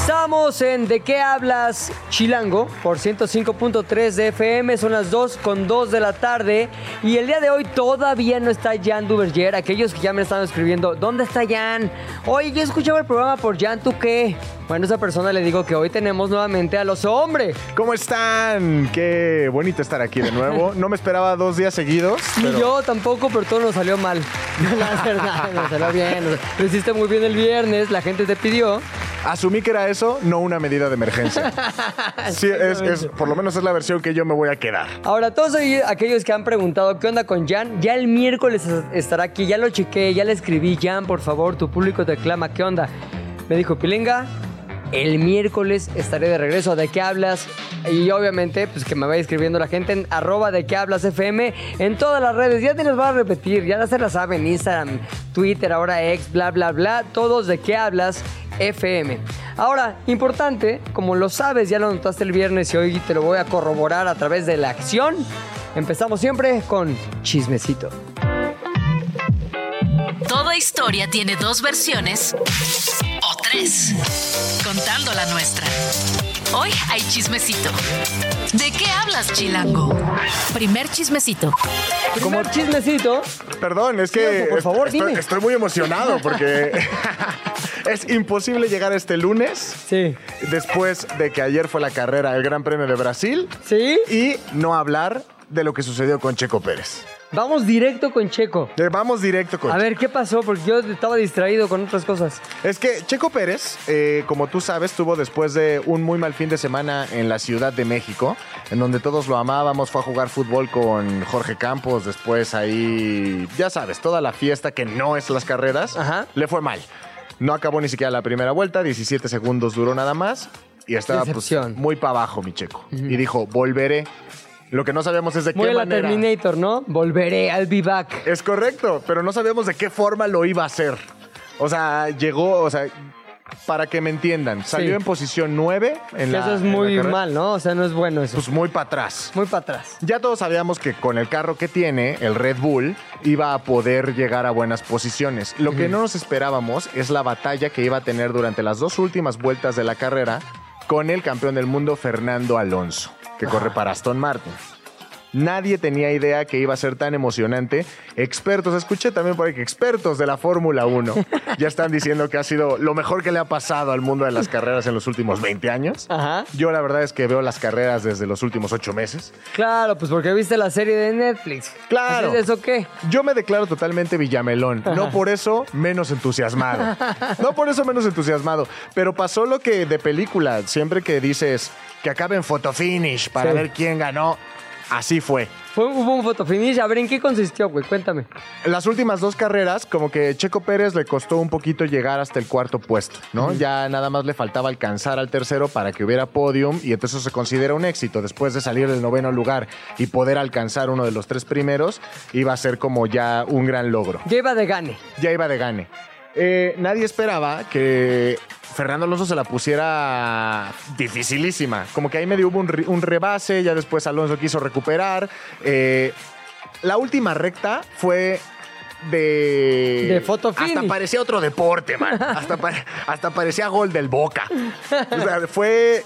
Estamos en ¿De qué hablas? Chilango por 105.3 de FM, son las 2 con 2 de la tarde y el día de hoy todavía no está Jan Duverger, aquellos que ya me están escribiendo, ¿dónde está Jan? Oye, yo escuchaba el programa por Jan, ¿tú qué? Bueno, esa persona le digo que hoy tenemos nuevamente a los hombres. ¿Cómo están? Qué bonito estar aquí de nuevo. No me esperaba dos días seguidos. Ni yo tampoco, pero todo nos salió mal. No, es verdad, nos salió bien. Lo hiciste muy bien el viernes, la gente te pidió. Asumí que era eso, no una medida de emergencia. Sí, es, es- por lo menos es la versión que yo me voy a quedar. Ahora, todos aquellos que han preguntado qué onda con Jan, ya el miércoles es- estará aquí, ya lo chequé, ya le escribí, Jan, por favor, tu público te clama, ¿qué onda? Me dijo, Pilinga, el miércoles estaré de regreso, ¿de qué hablas? Y obviamente, pues que me vaya escribiendo la gente en arroba de qué hablas FM en todas las redes, ya te las voy a repetir, ya se las saben, Instagram, Twitter, ahora ex, bla, bla, bla, todos de qué hablas FM. Ahora, importante, como lo sabes, ya lo notaste el viernes y hoy te lo voy a corroborar a través de la acción. Empezamos siempre con chismecito. Toda historia tiene dos versiones o tres, contando la nuestra. Hoy hay chismecito. ¿De qué hablas, Chilango? Primer chismecito. Como chismecito, Perdón, es que por favor, estoy, dime. estoy muy emocionado porque es imposible llegar este lunes sí. después de que ayer fue la carrera, el Gran Premio de Brasil, ¿Sí? y no hablar de lo que sucedió con Checo Pérez. Vamos directo con Checo. Eh, Vamos directo con A ver, ¿qué pasó? Porque yo estaba distraído con otras cosas. Es que Checo Pérez, eh, como tú sabes, tuvo después de un muy mal fin de semana en la Ciudad de México, en donde todos lo amábamos, fue a jugar fútbol con Jorge Campos, después ahí, ya sabes, toda la fiesta que no es las carreras, Ajá. le fue mal. No acabó ni siquiera la primera vuelta, 17 segundos duró nada más y estaba pues, muy para abajo mi Checo. Y dijo, volveré. Lo que no sabíamos es de Muy qué la manera. Terminator, ¿no? Volveré, I'll be back. Es correcto, pero no sabíamos de qué forma lo iba a hacer. O sea, llegó, o sea, para que me entiendan, salió Sí. en posición 9 en la eso es en la muy mal, ¿no? O sea, no es bueno eso. Pues muy para atrás. muy para atrás. Ya todos sabíamos que con el carro que tiene, el Red Bull, iba a poder llegar a buenas posiciones. Lo que no nos esperábamos es la batalla que iba a tener durante las dos últimas vueltas de la carrera con el campeón del mundo Fernando Alonso, que corre para Aston Martin. Nadie tenía idea que iba a ser tan emocionante. Expertos, escuché también por ahí que expertos de la Fórmula 1 ya están diciendo que ha sido lo mejor que le ha pasado al mundo de las carreras en los últimos 20 años. Ajá. Yo la verdad es que veo las carreras desde los últimos 8 meses. Claro, pues porque viste la serie de Netflix. Claro. Es, ¿Eso qué? Yo me declaro totalmente Villamelón. No por eso menos entusiasmado. No por eso menos entusiasmado. Pero pasó lo que de película, siempre que dices que acabe en fotofinish para Sí. ver quién ganó, así fue. Fue, hubo un fotofinish. A ver, ¿en qué consistió, güey? Cuéntame. Las últimas dos carreras, como que Checo Pérez le costó un poquito llegar hasta el cuarto puesto, ¿no? Ya nada más le faltaba alcanzar al tercero para que hubiera podium y entonces se considera un éxito. Después de salir del noveno lugar y poder alcanzar uno de los tres primeros, iba a ser como ya un gran logro. Ya iba de gane. ya iba de gane. Eh, nadie esperaba que Fernando Alonso se la pusiera dificilísima. Como que ahí medio hubo un, re- un rebase, ya después Alonso quiso recuperar. Eh, la última recta fue de... De finish. Hasta parecía otro deporte, man. Hasta, pa- hasta parecía gol del Boca. O sea, fue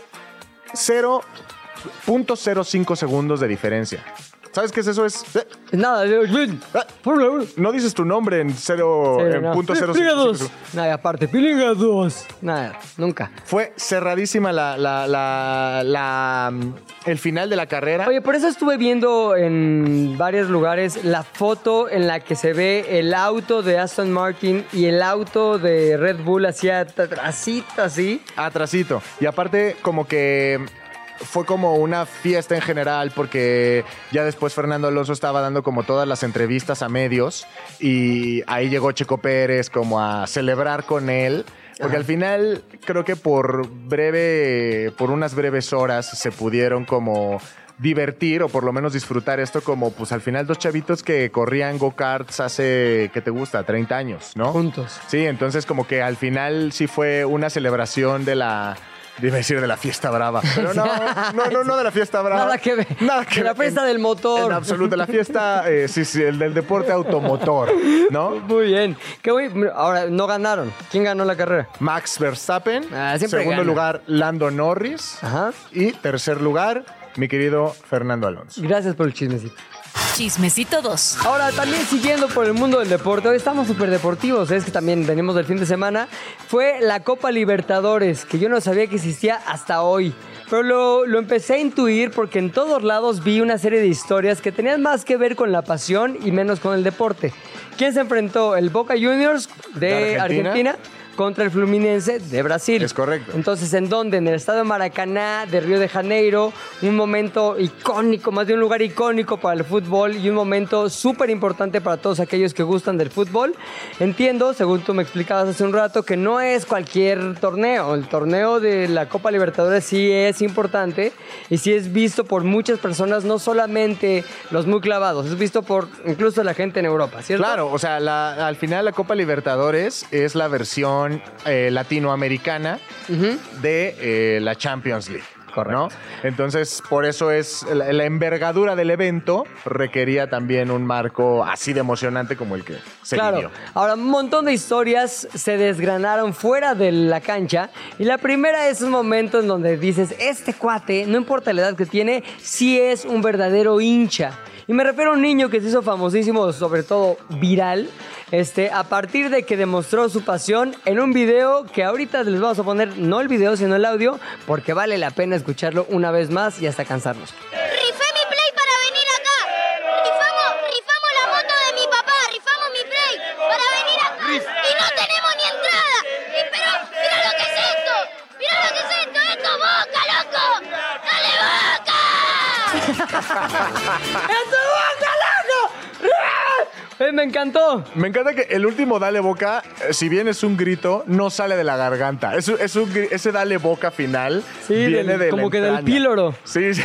0.05 segundos de diferencia. ¿Sabes qué es eso? Es... eh, Nada, 1. no dices tu nombre en cero, Sí, en no. punto cero Pilinga cinco 2. segundos. Nada, aparte, Pilinga 2. Nada, nunca. Fue cerradísima la, la, la, la, el final de la carrera. Oye, por eso estuve viendo en varios lugares la foto en la que se ve el auto de Aston Martin y el auto de Red Bull hacia así, así. Atrasito. Y aparte, como que fue como una fiesta en general porque ya después Fernando Alonso estaba dando como todas las entrevistas a medios y ahí llegó Checo Pérez como a celebrar con él Porque Ajá. al final creo que por breve, por unas breves horas se pudieron como divertir o por lo menos disfrutar esto como pues al final dos chavitos que corrían go-karts hace, ¿qué te gusta? 30 años, ¿no? Juntos. Sí, entonces como que al final sí fue una celebración de la... A decir de la fiesta brava, pero no, no, no, no de la fiesta brava. Nada que ver. Nada que De la fiesta En- del motor. En absoluto, la fiesta, eh, sí, sí, el del deporte automotor, ¿no? Muy bien. Qué buen- Ahora, no ganaron. ¿Quién ganó la carrera? Max Verstappen. Ah, siempre segundo gana. lugar, Lando Norris. Ajá. Y tercer lugar, mi querido Fernando Alonso. Gracias por el chismecito. Chismecito 2. Ahora, también siguiendo por el mundo del deporte, hoy estamos súper deportivos, es que también venimos del fin de semana, fue la Copa Libertadores, que yo no sabía que existía hasta hoy. Pero lo, lo empecé a intuir porque en todos lados vi una serie de historias que tenían más que ver con la pasión y menos con el deporte. ¿Quién se enfrentó? El Boca Juniors de, ¿De Argentina? Argentina contra el Fluminense de Brasil. Es correcto. Entonces, ¿en dónde? En el Estadio Maracaná de Río de Janeiro, un momento icónico, más de un lugar icónico para el fútbol y un momento súper importante para todos aquellos que gustan del fútbol. Entiendo, según tú me explicabas hace un rato, que no es cualquier torneo. El torneo de la Copa Libertadores sí es importante y sí es visto por muchas personas, no solamente los muy clavados, es visto por incluso la gente en Europa, ¿cierto? Claro, o sea, la- al final la Copa Libertadores es la versión eh, latinoamericana de eh, la Champions League. Correcto. ¿no? Entonces, por eso es la, la envergadura del evento requería también un marco así de emocionante como el que se claro. vivió. Ahora, un montón de historias se desgranaron fuera de la cancha. Y la primera es un momento en donde dices, este cuate, no importa la edad que tiene, sí es un verdadero hincha. Y me refiero a un niño que se hizo famosísimo, sobre todo viral, este, a partir de que demostró su pasión en un video que ahorita les vamos a poner, no el video, sino el audio, porque vale la pena escucharlo una vez más y hasta cansarnos. Rifé mi play para venir acá. Rifamos, rifamos la moto de mi papá, rifamos mi play para venir acá. Y no tenemos ni entrada. Y pero, mira lo que es esto. Mira lo que es esto. Esto es boca, loco. Dale boca. ¡Eh, me encantó! Me encanta que el último Dale Boca, eh, si bien es un grito, no sale de la garganta. Es, es un ese Dale Boca final Sí, viene del- de la como que del píloro. Sí, sí.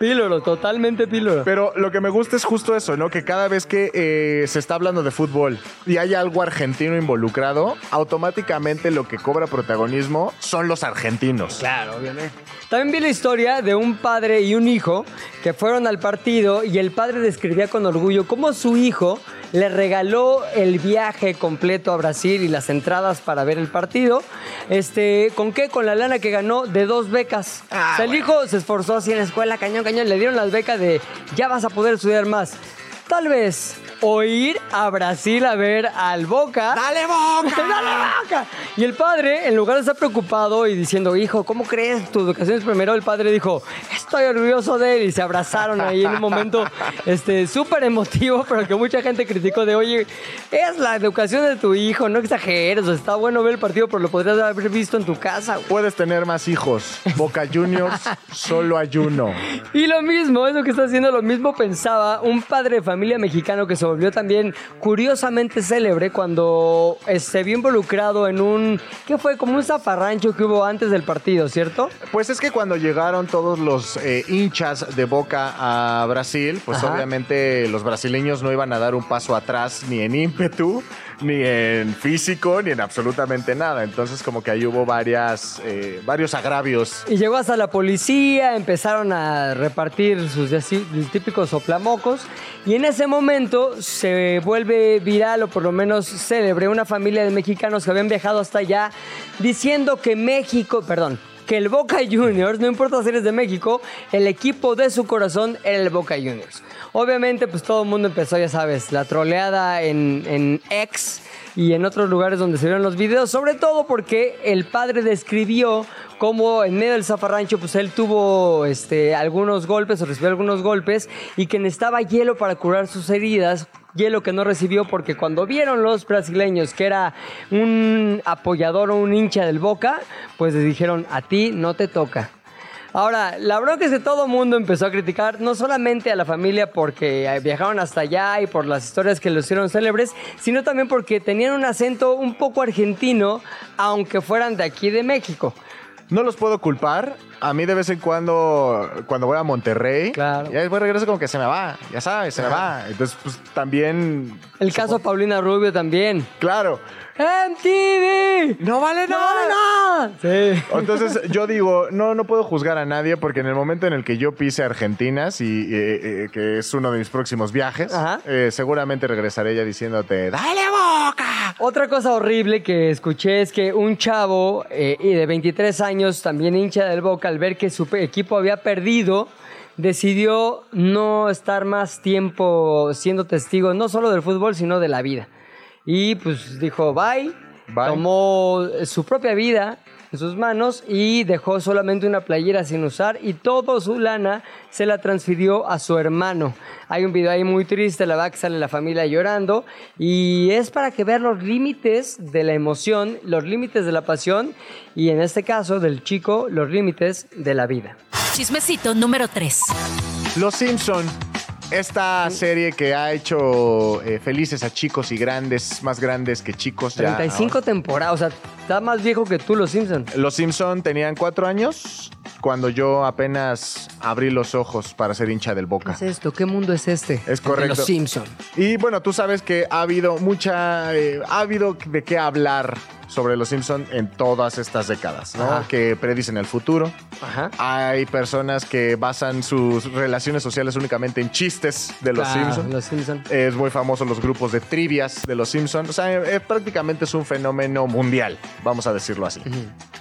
Píloro, totalmente píloro. Pero lo que me gusta es justo eso, ¿no? Que cada vez que eh, se está hablando de fútbol y hay algo argentino involucrado, automáticamente lo que cobra protagonismo son los argentinos. Claro, obviamente. También vi la historia de un padre y un hijo que fueron al partido y el padre describía con orgullo cómo su hijo le regaló el viaje completo a Brasil y las entradas para ver el partido. Este, ¿con qué? Con la lana que ganó de dos becas. o sea, el hijo se esforzó así en la escuela, cañón, cañón, le dieron las becas de ya vas a poder estudiar más. Tal vez o ir a Brasil a ver al Boca. ¡Dale Boca! ¡Dale Boca! Y el padre, en lugar de estar preocupado y diciendo, hijo, ¿cómo crees? Tu educación es primero, el padre dijo, estoy orgulloso de él. Y se abrazaron ahí en un momento este, súper emotivo, pero que mucha gente criticó de, oye, es la educación de tu hijo, no exageres. está bueno ver el partido, pero lo podrías haber visto en tu casa. güey". Puedes tener más hijos. Boca Juniors, solo hay uno. Y lo mismo, eso que está haciendo, lo mismo pensaba un padre de familia mexicano que se volvió también curiosamente célebre cuando se vio involucrado en un, ¿qué fue? Como un zafarrancho que hubo antes del partido, ¿cierto? Pues es que cuando llegaron todos los eh, hinchas de Boca a Brasil, pues Ajá. obviamente los brasileños no iban a dar un paso atrás ni en ímpetu, ni en físico, ni en absolutamente nada. Entonces como que ahí hubo varias, eh, varios agravios. Y llegó hasta la policía, empezaron a repartir sus típicos soplamocos. Y en ese momento se vuelve viral, o por lo menos célebre, una familia de mexicanos que habían viajado hasta allá diciendo que México, perdón, que el Boca Juniors, no importa si eres de México, el equipo de su corazón era el Boca Juniors. Obviamente, pues todo el mundo empezó, ya sabes, la troleada en, en X y en otros lugares donde se vieron los videos, sobre todo porque el padre describió cómo en medio del zafarrancho, pues él tuvo este, algunos golpes o recibió algunos golpes y que necesitaba hielo para curar sus heridas. Hielo que no recibió porque cuando vieron los brasileños que era un apoyador o un hincha del Boca, pues les dijeron, a ti no te toca. Ahora, la bronca es que todo mundo empezó a criticar no solamente a la familia porque eh, viajaron hasta allá y por las historias que los hicieron célebres, sino también porque tenían un acento un poco argentino, aunque fueran de aquí de México. No los puedo culpar. A mí de vez en cuando, cuando voy a Monterrey, Claro. ya después regreso como que se me va, ya sabes, se me va. Entonces, pues también... El caso Paulina Rubio también. Claro, MTV. no vale ¡No nada. vale nada! Sí. Entonces yo digo, no, no puedo juzgar a nadie porque en el momento en el que yo pise Argentinas y eh, eh, que es uno de mis próximos viajes, eh, seguramente regresaré ya diciéndote, ¡dale boca! Otra cosa horrible que escuché es que un chavo eh, y de 23 años, también hincha del Boca, al ver que su equipo había perdido, decidió no estar más tiempo siendo testigo no solo del fútbol, sino de la vida. Y pues dijo, bye, Bye. tomó su propia vida en sus manos y dejó solamente una playera sin usar y toda su lana se la transfirió a su hermano. Hay un video ahí muy triste, la verdad que sale la familia llorando y es para que vean los límites de la emoción, los límites de la pasión y en este caso del chico, los límites de la vida. Chismecito número 3. Los Simpson. Esta serie que ha hecho eh, felices a chicos y grandes, más grandes que chicos. ya 35 temporadas, o sea, está más viejo que tú, Los Simpson. Los Simpson tenían cuatro años cuando yo apenas abrí los ojos para ser hincha del ¿Qué Boca. es esto? ¿Qué mundo es este? Es correcto. Los Simpson. Y bueno, tú sabes que ha habido mucha, eh, ha habido de qué hablar sobre los Simpson en todas estas décadas, ¿no? Ajá. Que predicen el futuro. Ajá. Hay personas que basan sus relaciones sociales únicamente en chistes de los Claro, Simpson. Los Simpson. Es muy famoso los grupos de trivias de los Simpsons. O sea, eh, prácticamente es un fenómeno mundial, vamos a decirlo así.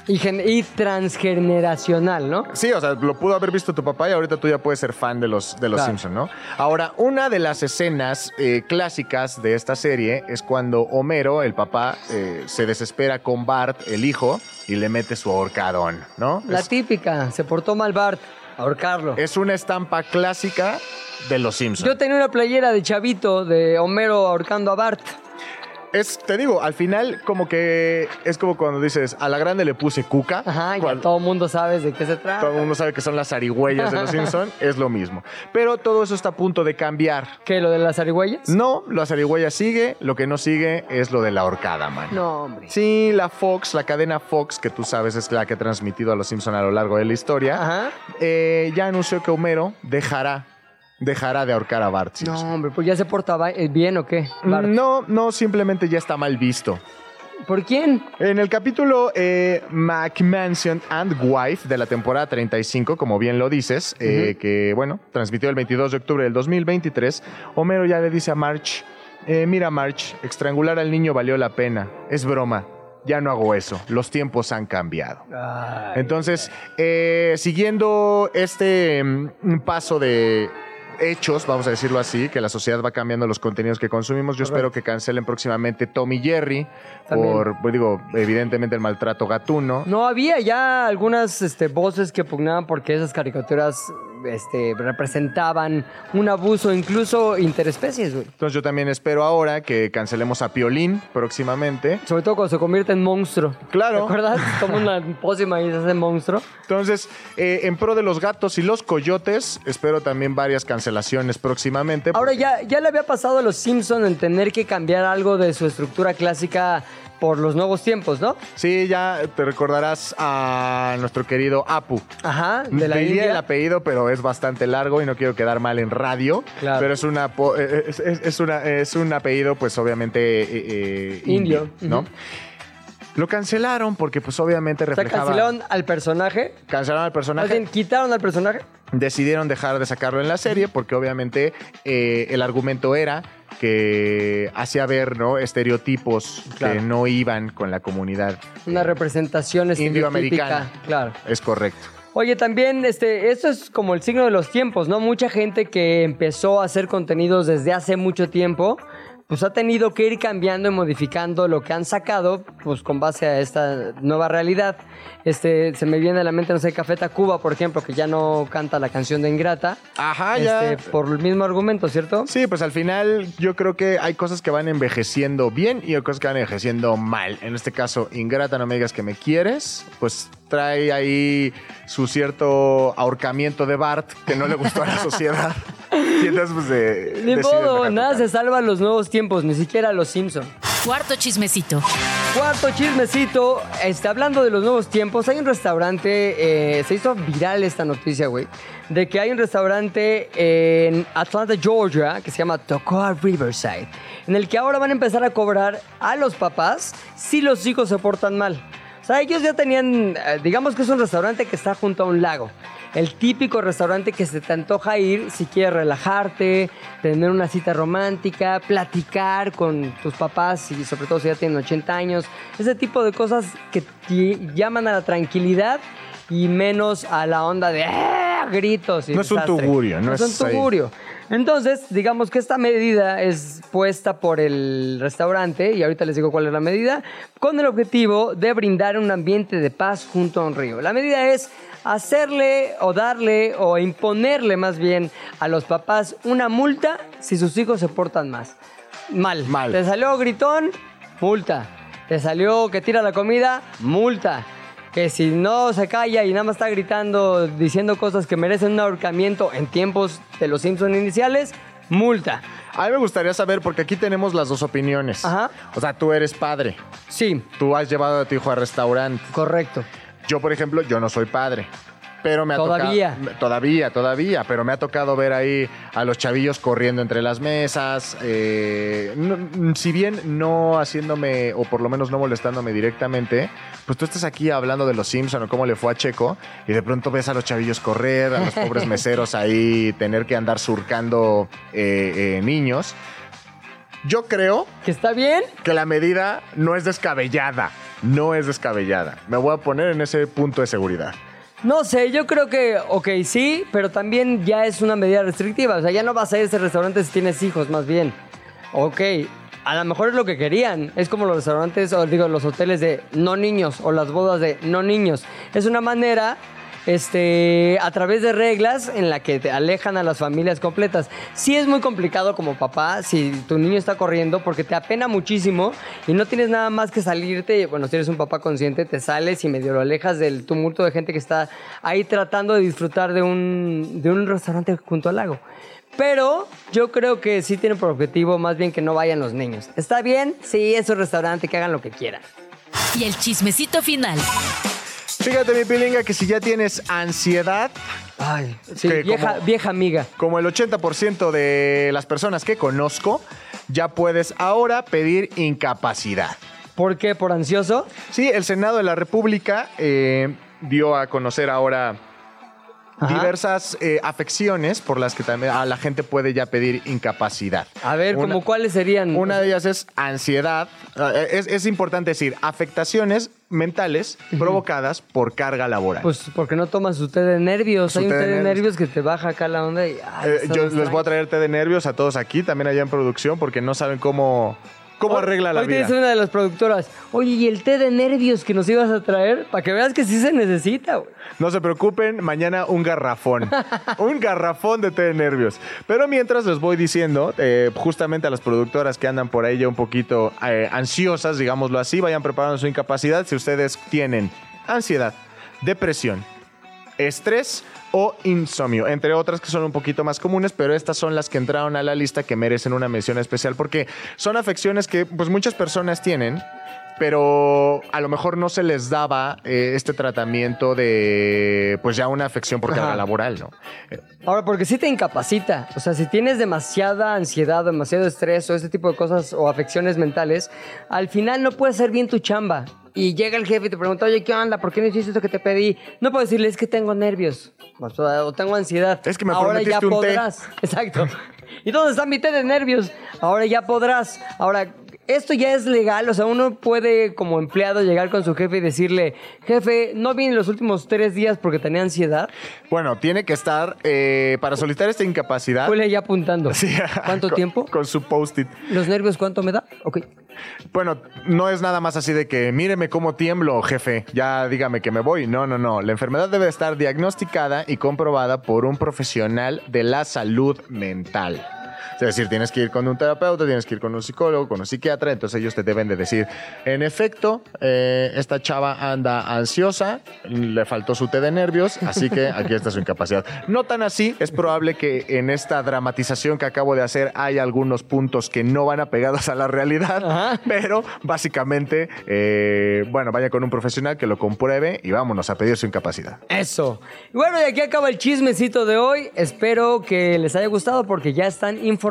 Y, gen- y transgeneracional, ¿no? Sí, o sea, lo pudo haber visto tu papá y ahorita tú ya puedes ser fan de los, de los Claro. Simpson, ¿no? Ahora, una de las escenas eh, clásicas de esta serie es cuando Homero, el papá, eh, se desespera con Bart, el hijo, y le mete su ahorcadón, ¿no? La Es, típica, se portó mal Bart, ahorcarlo. es una estampa clásica de los Simpsons. Yo tenía una playera de chavito de Homero ahorcando a Bart. Es, te digo, al final como que es como cuando dices, a la grande le puse cuca. Ajá, ya cual- todo el mundo sabe de qué se trata. todo el mundo sabe que son las zarigüeyas de los Simpsons, es lo mismo. Pero todo eso está a punto de cambiar. ¿Qué, lo de las zarigüeyas? No, la zarigüeya sigue, lo que no sigue es lo de la horcada, man. No, hombre. Sí, la Fox, la cadena Fox, que tú sabes es la que ha transmitido a los Simpson a lo largo de la historia, Ajá. eh, ya anunció que Homero dejará, dejará de ahorcar a Bart No, hombre, pues ya se porta ba- eh, bien o qué, Bart. No, no, simplemente ya está mal visto. ¿Por quién? En el capítulo eh, McMansion and Wife de la temporada 35, como bien lo dices, eh, que bueno, transmitió el 22 de octubre del 2023, Homero ya le dice a March, eh, mira March, estrangular al niño valió la pena, es broma, ya no hago eso, los tiempos han cambiado. Entonces, siguiendo este mm, paso de hechos, vamos a decirlo así, que la sociedad va cambiando los contenidos que consumimos, yo espero que cancelen próximamente Tom y Jerry También. por, pues, digo, evidentemente el maltrato gatuno. No, había ya algunas este, voces que pugnaban porque esas caricaturas este, representaban un abuso, incluso interespecies, güey. Entonces yo también espero ahora que cancelemos a Piolín próximamente. Sobre todo cuando se convierte en monstruo. Claro. ¿Te acuerdas? Toma una pócima y se hace monstruo. Entonces, eh, en pro de los gatos y los coyotes, espero también varias cancelaciones próximamente. Ahora porque- ya, ya le había pasado a los Simpson en tener que cambiar algo de su estructura clásica por los nuevos tiempos, ¿no? Sí, ya te recordarás a nuestro querido Apu. Ajá, de la el apellido, pero es bastante largo y no quiero quedar mal en radio. Claro. Pero es, una, po- eh, es, es- es una, es un apellido, pues obviamente eh, eh, Indio, indio, ¿no? Lo cancelaron porque, pues obviamente O sea, reflejaba. cancelaron al personaje. cancelaron al personaje. bien, quitaron al personaje. decidieron dejar de sacarlo en la serie porque obviamente eh, el argumento era que hacía ver ¿no? estereotipos Claro. que no iban con la comunidad. Una representación Indioamericana. Claro. Es correcto. Oye, también, este, esto es como el signo de los tiempos, ¿no? Mucha gente que empezó a hacer contenidos desde hace mucho tiempo, pues ha tenido que ir cambiando y modificando lo que han sacado, pues con base a esta nueva realidad. Este, se me viene a la mente, no sé, Café Tacuba, por ejemplo, que ya no canta la canción de Ingrata. Ajá, ya. Este, por el mismo argumento, ¿cierto? Sí, pues al final yo creo que hay cosas que van envejeciendo bien y hay cosas que van envejeciendo mal. En este caso, Ingrata, no me digas que me quieres, pues trae ahí su cierto ahorcamiento de Bart que no le gustó a la sociedad. Y entonces, pues, de, Ni modo, nada se salva en los nuevos tiempos, ni siquiera los Simpson. Cuarto chismecito. Cuarto chismecito, este, hablando de los nuevos tiempos, hay un restaurante, eh, se hizo viral esta noticia, güey, de que hay un restaurante en Atlanta, Georgia, que se llama Tocoa Riverside, en el que ahora van a empezar a cobrar a los papás si los hijos se portan mal. O sea, ellos ya tenían, eh, digamos que es un restaurante que está junto a un lago. El típico restaurante que se te antoja ir si quieres relajarte, tener una cita romántica, platicar con tus papás y sobre todo si ya tienen 80 años. Ese tipo de cosas que te llaman a la tranquilidad y menos a la onda de "Ah", gritos. Y No es un tugurio, no es es un tugurio. Entonces, digamos que esta medida es puesta por el restaurante, y ahorita les digo cuál es la medida, con el objetivo de brindar un ambiente de paz junto a un río. La medida es hacerle o darle o imponerle más bien a los papás una multa si sus hijos se portan más. Mal. Mal. Te salió gritón, multa. Te salió que tira la comida, multa. Que si no se calla y nada más está gritando, diciendo cosas que merecen un ahorcamiento en tiempos de los Simpson iniciales, multa. A mí me gustaría saber, porque aquí tenemos las dos opiniones. Ajá. O sea, tú eres padre. Sí, Tú has llevado a tu hijo al restaurante. correcto. Yo, por ejemplo, yo no soy padre. Pero me ha Todavía. tocado. Todavía, todavía. Pero me ha tocado ver ahí a los chavillos corriendo entre las mesas. eh, no- si bien no haciéndome, o por lo menos no molestándome directamente, pues tú estás aquí hablando de los Simpson o cómo le fue a Checo, y de pronto ves a los chavillos correr, a los pobres meseros ahí tener que andar surcando eh, eh, niños. Yo creo ¿Que está bien? que la medida no es descabellada. No es descabellada. Me voy a poner en ese punto de seguridad. No sé, yo creo que, ok, sí, pero también ya es una medida restrictiva. O sea, ya no vas a ir a ese restaurante si tienes hijos, más bien. Ok, a lo mejor es lo que querían. Es como los restaurantes, o digo, los hoteles de no niños o las bodas de no niños. Es una manera, este, a través de reglas en la que te alejan a las familias completas. Sí es muy complicado como papá si tu niño está corriendo porque te apena muchísimo y no tienes nada más que salirte. Bueno, si eres un papá consciente, te sales y medio lo alejas del tumulto de gente que está ahí tratando de disfrutar de un, de un restaurante junto al lago. Pero yo creo que sí tiene por objetivo más bien que no vayan los niños. ¿Está bien? Sí, es un restaurante, que hagan lo que quieran. Y el chismecito final. Fíjate, mi pilinga, que si ya tienes ansiedad, Ay, sí, Que vieja, como- vieja amiga. como el 80% de las personas que conozco, ya puedes ahora pedir incapacidad. ¿Por qué? ¿Por ansioso? Sí, el Senado de la República eh, dio a conocer ahora Ajá. diversas eh, afecciones por las que también a la gente puede ya pedir incapacidad. A ver, Una- ¿como cuáles serían? Una de ellas es ansiedad. Eh, Es, es importante decir, afectaciones mentales provocadas por carga laboral. Pues porque no toman su té de nervios. Su Hay un té té de nervios. nervios que te baja acá la onda y... ay, Eh, yo les voy a trae. traer té de nervios a todos aquí, también allá en producción, porque no saben cómo, cómo Hoy- arregla la hoy vida. dice una de las productoras, oye, ¿y el té de nervios que nos ibas a traer? Para que veas que sí se necesita, güey. No se preocupen, mañana un garrafón. un garrafón de té de nervios. Pero mientras les voy diciendo, eh, justamente a las productoras que andan por ahí ya un poquito eh, ansiosas, digámoslo así, vayan preparando su incapacidad. Si ustedes tienen ansiedad, depresión, estrés o insomnio, entre otras que son un poquito más comunes, pero estas son las que entraron a la lista que merecen una mención especial porque son afecciones que pues muchas personas tienen, pero a lo mejor no se les daba eh, este tratamiento de pues ya una afección por carga laboral, ¿no? Ahora, porque sí te incapacita. O sea, si tienes demasiada ansiedad, demasiado estrés o este tipo de cosas o afecciones mentales, al final no puedes hacer bien tu chamba. Y llega el jefe y te pregunta, oye, ¿qué onda? ¿Por qué no hiciste esto que te pedí? No puedo decirle, es que tengo nervios. O, sea, o tengo ansiedad. Es que me Ahora ya un té. podrás. Exacto. ¿Y dónde está mi té de nervios? Ahora ya podrás. Ahora, esto ya es legal, o sea, uno puede como empleado llegar con su jefe y decirle, jefe, no vine los últimos tres días porque tenía ansiedad. Bueno, tiene que estar, eh, para solicitar esta incapacidad... Huele ya apuntando. Sí, ¿Cuánto con- tiempo? Con su post-it. ¿Los nervios cuánto me da? Ok. Bueno, no es nada más así de que míreme cómo tiemblo, jefe, ya dígame que me voy. No, no, no. La enfermedad debe estar diagnosticada y comprobada por un profesional de la salud mental. Es decir, tienes que ir con un terapeuta, tienes que ir con un psicólogo, con un psiquiatra, entonces ellos te deben de decir, en efecto, eh, esta chava anda ansiosa, le faltó su té de nervios, así que aquí está su incapacidad. No tan así, es probable que en esta dramatización que acabo de hacer hay algunos puntos que no van apegados a la realidad, Ajá. pero básicamente, eh, bueno, vaya con un profesional que lo compruebe y vámonos a pedir su incapacidad. Eso. Y bueno, y aquí acaba el chismecito de hoy. Espero que les haya gustado porque ya están informados.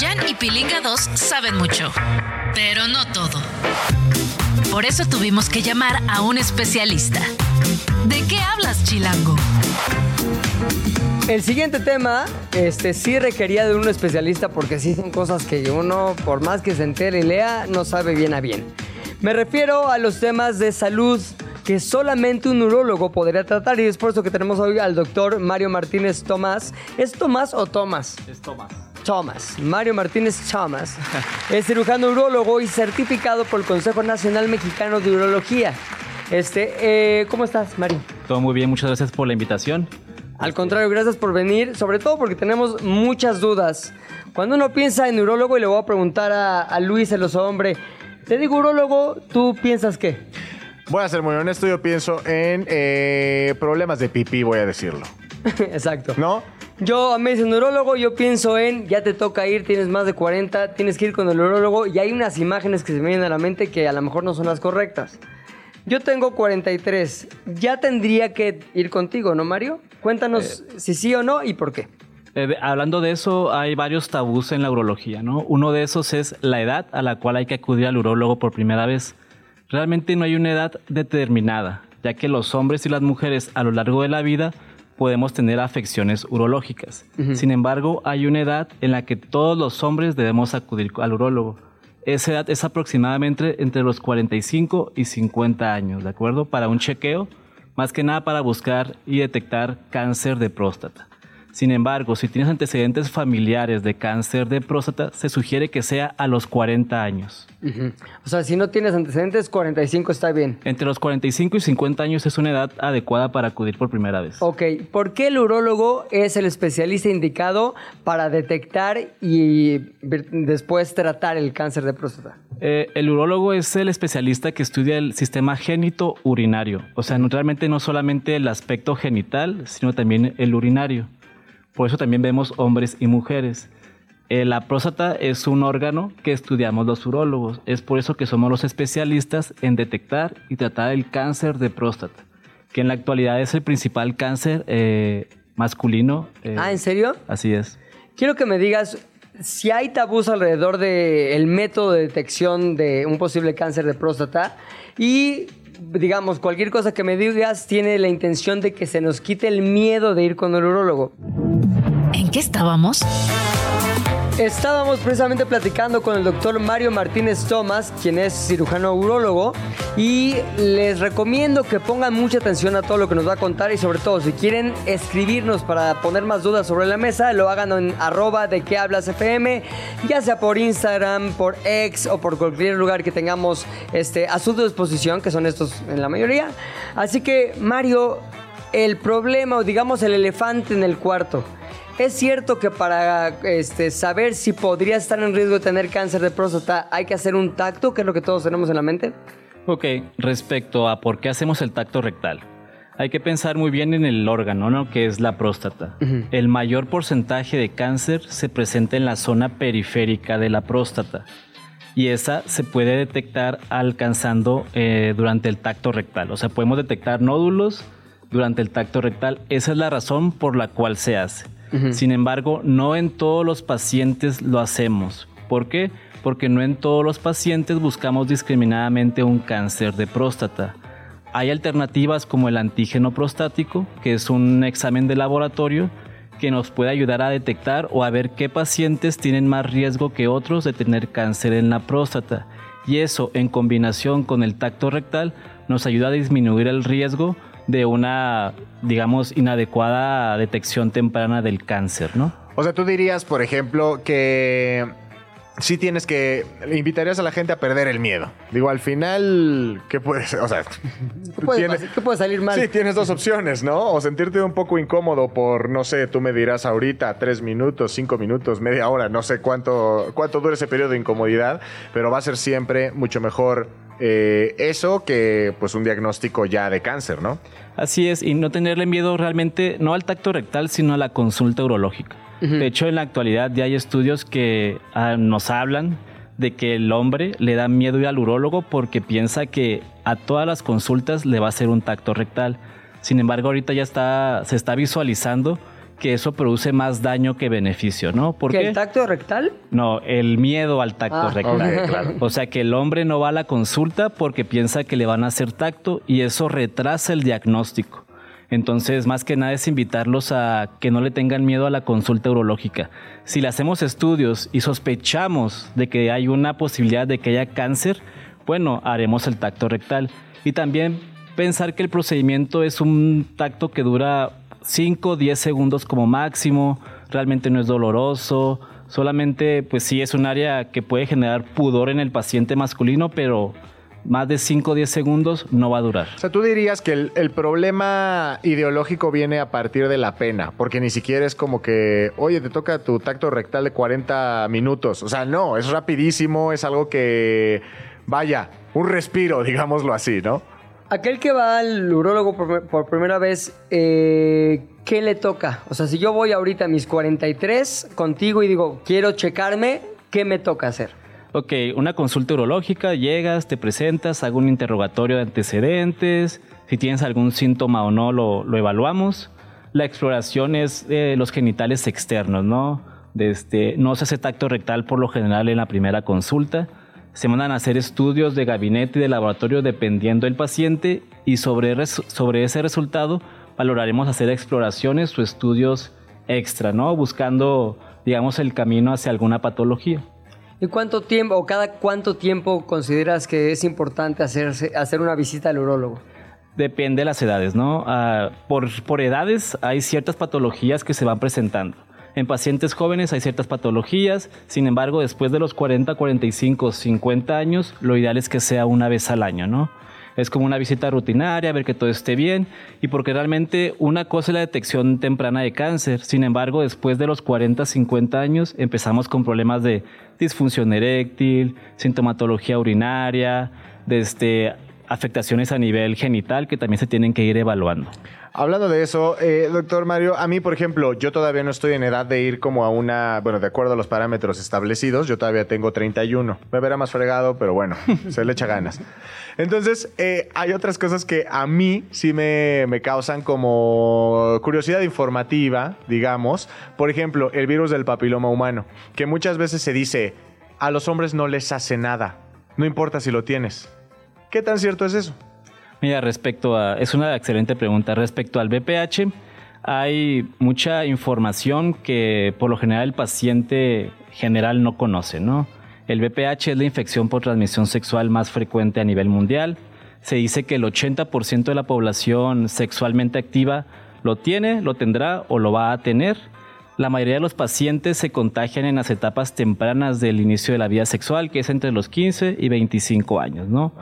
Jan y Pilinga 2 saben mucho, pero no todo. Por eso tuvimos que llamar a un especialista. ¿De qué hablas, Chilango? El siguiente tema, este sí requería de un especialista porque sí son cosas que uno, por más que se entere y lea, no sabe bien a bien. Me refiero a los temas de salud que solamente un urólogo podría tratar y es por eso que tenemos hoy al doctor Mario Martínez Tomás. ¿Es Tomás o Tomás? Es Tomás. Thomas, Mario Martínez Thomas, es cirujano urólogo y certificado por el Consejo Nacional Mexicano de Urología. Este, eh, ¿cómo estás, Mario? Todo muy bien, muchas gracias por la invitación. Al contrario, gracias por venir, sobre todo porque tenemos muchas dudas. Cuando uno piensa en urólogo, y le voy a preguntar a, a Luis, el oso hombre, te digo urólogo, ¿tú piensas qué? Voy a ser muy honesto, yo pienso en eh, problemas de pipí, voy a decirlo. Exacto. ¿No? Yo me dicen urólogo, yo pienso en, ya te toca ir, tienes más de 40, tienes que ir con el urólogo y hay unas imágenes que se me vienen a la mente que a lo mejor no son las correctas. Yo tengo 43, ya tendría que ir contigo, ¿no, Mario? Cuéntanos si sí o no y por qué. Eh, de- hablando de eso, hay varios tabús en la urología, ¿no? Uno de esos es la edad a la cual hay que acudir al urólogo por primera vez. Realmente no hay una edad determinada, ya que los hombres y las mujeres a lo largo de la vida podemos tener afecciones urológicas. Sin embargo, hay una edad en la que todos los hombres debemos acudir al urólogo. Esa edad es aproximadamente entre los 45 y 50 años, ¿de acuerdo? Para un chequeo, más que nada para buscar y detectar cáncer de próstata. Sin embargo, si tienes antecedentes familiares de cáncer de próstata, se sugiere que sea a los 40 años. O sea, si no tienes antecedentes, 45 está bien. Entre los 45 y 50 años es una edad adecuada para acudir por primera vez. Ok, ¿por qué el urólogo es el especialista indicado para detectar y después tratar el cáncer de próstata? Eh, el urólogo es el especialista que estudia el sistema génito urinario. O sea, no- realmente no solamente el aspecto genital, sino también el urinario. Por eso también vemos hombres y mujeres. Eh, la próstata es un órgano que estudiamos los urólogos. Es por eso que somos los especialistas en detectar y tratar el cáncer de próstata, que en la actualidad es el principal cáncer eh, masculino. eh, Ah, ¿en serio? Así es. Quiero que me digas si hay tabús alrededor del método de detección de un posible cáncer de próstata y digamos cualquier cosa que me digas tiene la intención de que se nos quite el miedo de ir con el urólogo. ¿En qué estábamos? Estábamos precisamente platicando con el doctor Mario Martínez Tomás, quien es cirujano urólogo, y les recomiendo que pongan mucha atención a todo lo que nos va a contar y sobre todo si quieren escribirnos para poner más dudas sobre la mesa, lo hagan en arroba de qué hablas FM, ya sea por Instagram, por X o por cualquier lugar que tengamos este, a su disposición, que son estos en la mayoría. Así que Mario, el problema o digamos el elefante en el cuarto. ¿Es cierto que para este, saber si podría estar en riesgo de tener cáncer de próstata hay que hacer un tacto, que es lo que todos tenemos en la mente? Ok, respecto a por qué hacemos el tacto rectal. Hay que pensar muy bien en el órgano, ¿no? Que es la próstata. El mayor porcentaje de cáncer se presenta en la zona periférica de la próstata. Y esa se puede detectar alcanzando eh, durante el tacto rectal. O sea, podemos detectar nódulos durante el tacto rectal. Esa es la razón por la cual se hace. Sin embargo, no en todos los pacientes lo hacemos. ¿Por qué? Porque no en todos los pacientes buscamos discriminadamente un cáncer de próstata. Hay alternativas como el antígeno prostático, que es un examen de laboratorio que nos puede ayudar a detectar o a ver qué pacientes tienen más riesgo que otros de tener cáncer en la próstata. Y eso, en combinación con el tacto rectal, nos ayuda a disminuir el riesgo de una, digamos, inadecuada detección temprana del cáncer, ¿no? O sea, tú dirías, por ejemplo, que sí tienes que invitarías a la gente a perder el miedo. Digo, al final, ¿qué puedes, o sea, ¿Qué puede, tienes- qué puede salir mal? Sí, tienes dos opciones, ¿no? O sentirte un poco incómodo por, no sé, tú me dirás ahorita, tres minutos, cinco minutos, media hora, no sé cuánto, cuánto dura ese periodo de incomodidad, pero va a ser siempre mucho mejor eh, eso que pues un diagnóstico ya de cáncer, ¿no? Así es, y no tenerle miedo realmente no al tacto rectal, sino a la consulta urológica. De hecho, en la actualidad ya hay estudios que ah, nos hablan de que el hombre le da miedo ir al urólogo porque piensa que a todas las consultas le va a hacer un tacto rectal. Sin embargo, ahorita ya está, se está visualizando que eso produce más daño que beneficio, ¿no? ¿Por ¿Que qué? el tacto rectal? No, el miedo al tacto Ah, rectal. claro. O sea que el hombre no va a la consulta porque piensa que le van a hacer tacto y eso retrasa el diagnóstico. Entonces, más que nada es invitarlos a que no le tengan miedo a la consulta urológica. Si le hacemos estudios y sospechamos de que hay una posibilidad de que haya cáncer, bueno, haremos el tacto rectal. Y también pensar que el procedimiento es un tacto que dura 5 o 10 segundos como máximo, realmente no es doloroso, solamente pues sí es un área que puede generar pudor en el paciente masculino, pero más de 5 o 10 segundos no va a durar. O sea, tú dirías que el, el problema ideológico viene a partir de la pena, porque ni siquiera es como que, oye, te toca tu tacto rectal de 40 minutos. O sea, no, es rapidísimo, es algo que, vaya, un respiro, digámoslo así, ¿no? Aquel que va al urólogo por, primera vez, eh, ¿qué le toca? O sea, si yo voy ahorita a mis 43 contigo y digo, quiero checarme, ¿qué me toca hacer? Ok, una consulta urológica, llegas, te presentas, hago un interrogatorio de antecedentes, si tienes algún síntoma o no lo, lo evaluamos. La exploración es de los genitales externos, ¿no? De este, no se hace tacto rectal por lo general en la primera consulta. Se mandan a hacer estudios de gabinete y de laboratorio dependiendo del paciente y sobre, sobre ese resultado valoraremos hacer exploraciones o estudios extra, ¿no? Buscando, digamos, el camino hacia alguna patología. ¿Y cuánto tiempo o cada cuánto tiempo consideras que es importante hacerse, hacer una visita al urólogo? Depende de las edades, ¿no? Ah, por, por edades hay ciertas patologías que se van presentando. En pacientes jóvenes hay ciertas patologías, sin embargo, después de los 40, 45, 50 años, lo ideal es que sea una vez al año, ¿no? Es como una visita rutinaria, ver que todo esté bien, y porque realmente una cosa es la detección temprana de cáncer, sin embargo, después de los 40, 50 años, empezamos con problemas de disfunción eréctil, sintomatología urinaria, desde afectaciones a nivel genital que también se tienen que ir evaluando. Hablando de eso, eh, doctor Mario, a mí, por ejemplo, yo todavía no estoy en edad de ir como a una, bueno, de acuerdo a los parámetros establecidos, yo todavía tengo 31. Me verá más fregado, pero bueno, se le echa ganas. Entonces, eh, hay otras cosas que a mí sí me, me causan como curiosidad informativa, digamos. Por ejemplo, el virus del papiloma humano, que muchas veces se dice, a los hombres no les hace nada, no importa si lo tienes. ¿Qué tan cierto es eso? Mira, respecto a, es una excelente pregunta. Respecto al BPH, hay mucha información que por lo general el paciente general no conoce, ¿no? El BPH es la infección por transmisión sexual más frecuente a nivel mundial. Se dice que el 80% de la población sexualmente activa lo tiene, lo tendrá o lo va a tener. La mayoría de los pacientes se contagian en las etapas tempranas del inicio de la vida sexual, que es entre los 15 y 25 años, ¿no?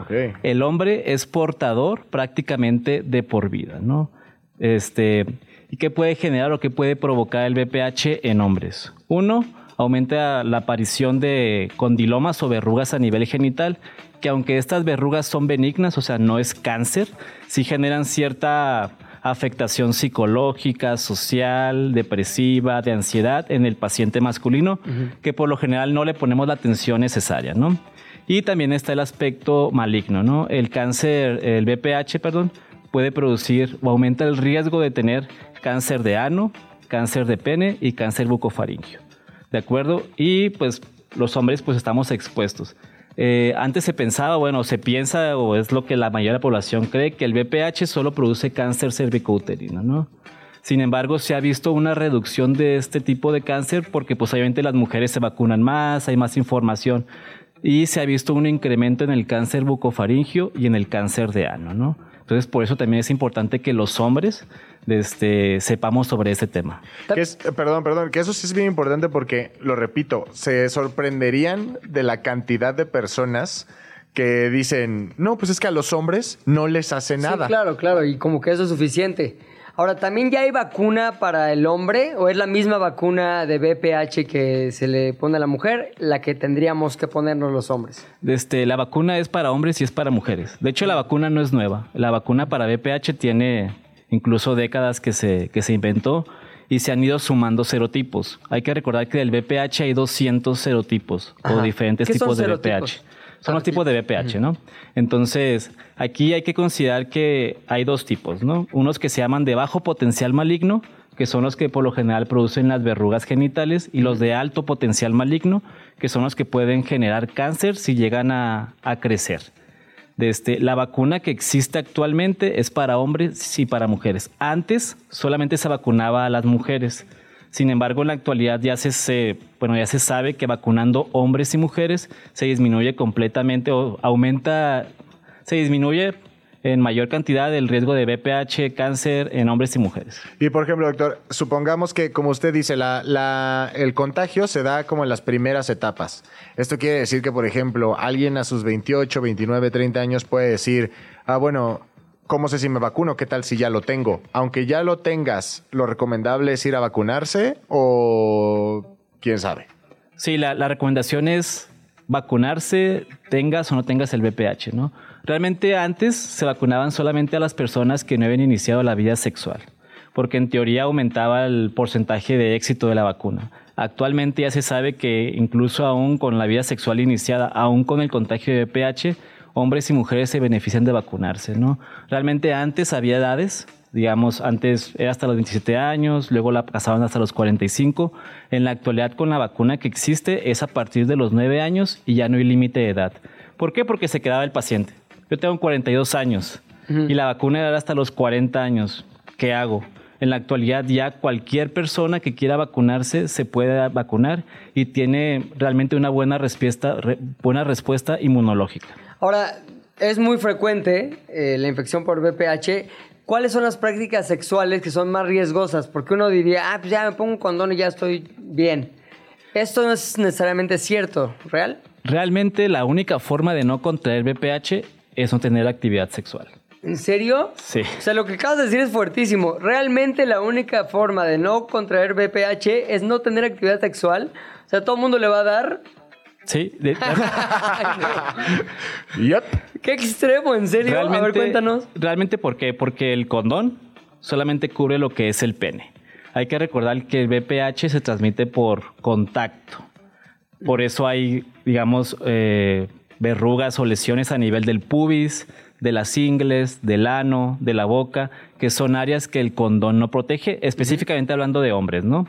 El hombre es portador prácticamente de por vida, ¿no? Este, ¿Y qué puede generar o qué puede provocar el BPH en hombres? Uno, aumenta la aparición de condilomas o verrugas a nivel genital, que aunque estas verrugas son benignas, o sea, no es cáncer, sí generan cierta afectación psicológica, social, depresiva, de ansiedad en el paciente masculino, que por lo general no le ponemos la atención necesaria, ¿no? Y también está el aspecto maligno, ¿no? El cáncer, el BPH, perdón, puede producir o aumenta el riesgo de tener cáncer de ano, cáncer de pene y cáncer bucofaringio. ¿De acuerdo? Y pues los hombres pues estamos expuestos. Eh, antes se pensaba, bueno, se piensa o es lo que la mayoría de la población cree, que el BPH solo produce cáncer cervicouterino, ¿no? Sin embargo, se ha visto una reducción de este tipo de cáncer porque pues obviamente las mujeres se vacunan más, hay más información y se ha visto un incremento en el cáncer bucofaringio y en el cáncer de ano, ¿no? Entonces, por eso también es importante que los hombres este, sepamos sobre este tema. Que es- perdón, perdón, que eso sí es bien importante porque, lo repito, se sorprenderían de la cantidad de personas que dicen, no, pues es que a los hombres no les hace nada. Sí, claro, claro, y como que eso es suficiente. Ahora, ¿también ya hay vacuna para el hombre o es la misma vacuna de BPH que se le pone a la mujer la que tendríamos que ponernos los hombres? Este, la vacuna es para hombres y es para mujeres. De hecho, la vacuna no es nueva. La vacuna para VPH tiene incluso décadas que se, que se inventó y se han ido sumando serotipos. Hay que recordar que del VPH hay 200 serotipos o Ajá. diferentes ¿Qué son tipos de serotipos? VPH. Son los tipos de VPH, ¿no? Entonces, aquí hay que considerar que hay dos tipos, ¿no? Unos que se llaman de bajo potencial maligno, que son los que por lo general producen las verrugas genitales, y los de alto potencial maligno, que son los que pueden generar cáncer si llegan a, a crecer. De este, la vacuna que existe actualmente es para hombres y para mujeres. Antes solamente se vacunaba a las mujeres. Sin embargo, en la actualidad ya se, se- bueno, ya se sabe que vacunando hombres y mujeres se disminuye completamente o aumenta, se disminuye en mayor cantidad el riesgo de BPH, cáncer en hombres y mujeres. Y por ejemplo, doctor, supongamos que, como usted dice, la, la- el contagio se da como en las primeras etapas. Esto quiere decir que, por ejemplo, alguien a sus 28, 29, 30 años puede decir, ah, bueno, ¿cómo sé si me vacuno? ¿Qué tal si ya lo tengo? Aunque ya lo tengas, ¿lo recomendable es ir a vacunarse o quién sabe? Sí, la, la recomendación es vacunarse, tengas o no tengas el VPH, ¿no? Realmente antes se vacunaban solamente a las personas que no habían iniciado la vida sexual, porque en teoría aumentaba el porcentaje de éxito de la vacuna. Actualmente ya se sabe que incluso aún con la vida sexual iniciada, aún con el contagio de VPH, hombres y mujeres se benefician de vacunarse, ¿no? Realmente antes había edades, digamos, antes era hasta los 27 años, luego la pasaban hasta los 45. En la actualidad con la vacuna que existe es a partir de los 9 años y ya no hay límite de edad. ¿Por qué? Porque se quedaba el paciente. Yo tengo 42 años y la vacuna era hasta los 40 años. ¿Qué hago? En la actualidad ya cualquier persona que quiera vacunarse se puede vacunar y tiene realmente una buena respuesta, re- buena respuesta inmunológica. Ahora, es muy frecuente eh, la infección por VPH. ¿Cuáles son las prácticas sexuales que son más riesgosas? Porque uno diría, ah, pues ya me pongo un condón y ya estoy bien. Esto no es necesariamente cierto, ¿real? Realmente la única forma de no contraer VPH es no tener actividad sexual. ¿En serio? Sí. O sea, lo que acabas de decir es fuertísimo. Realmente la única forma de no contraer VPH es no tener actividad sexual. O sea, todo el mundo le va a dar. Sí, de- Yep. ¡Qué extremo! ¿En serio? a ver, cuéntanos. Realmente, ¿por qué? Porque el condón solamente cubre lo que es el pene. Hay que recordar que el VPH se transmite por contacto. Por eso hay, digamos, eh, verrugas o lesiones a nivel del pubis, de las ingles, del ano, de la boca, que son áreas que el condón no protege, específicamente hablando de hombres, ¿no?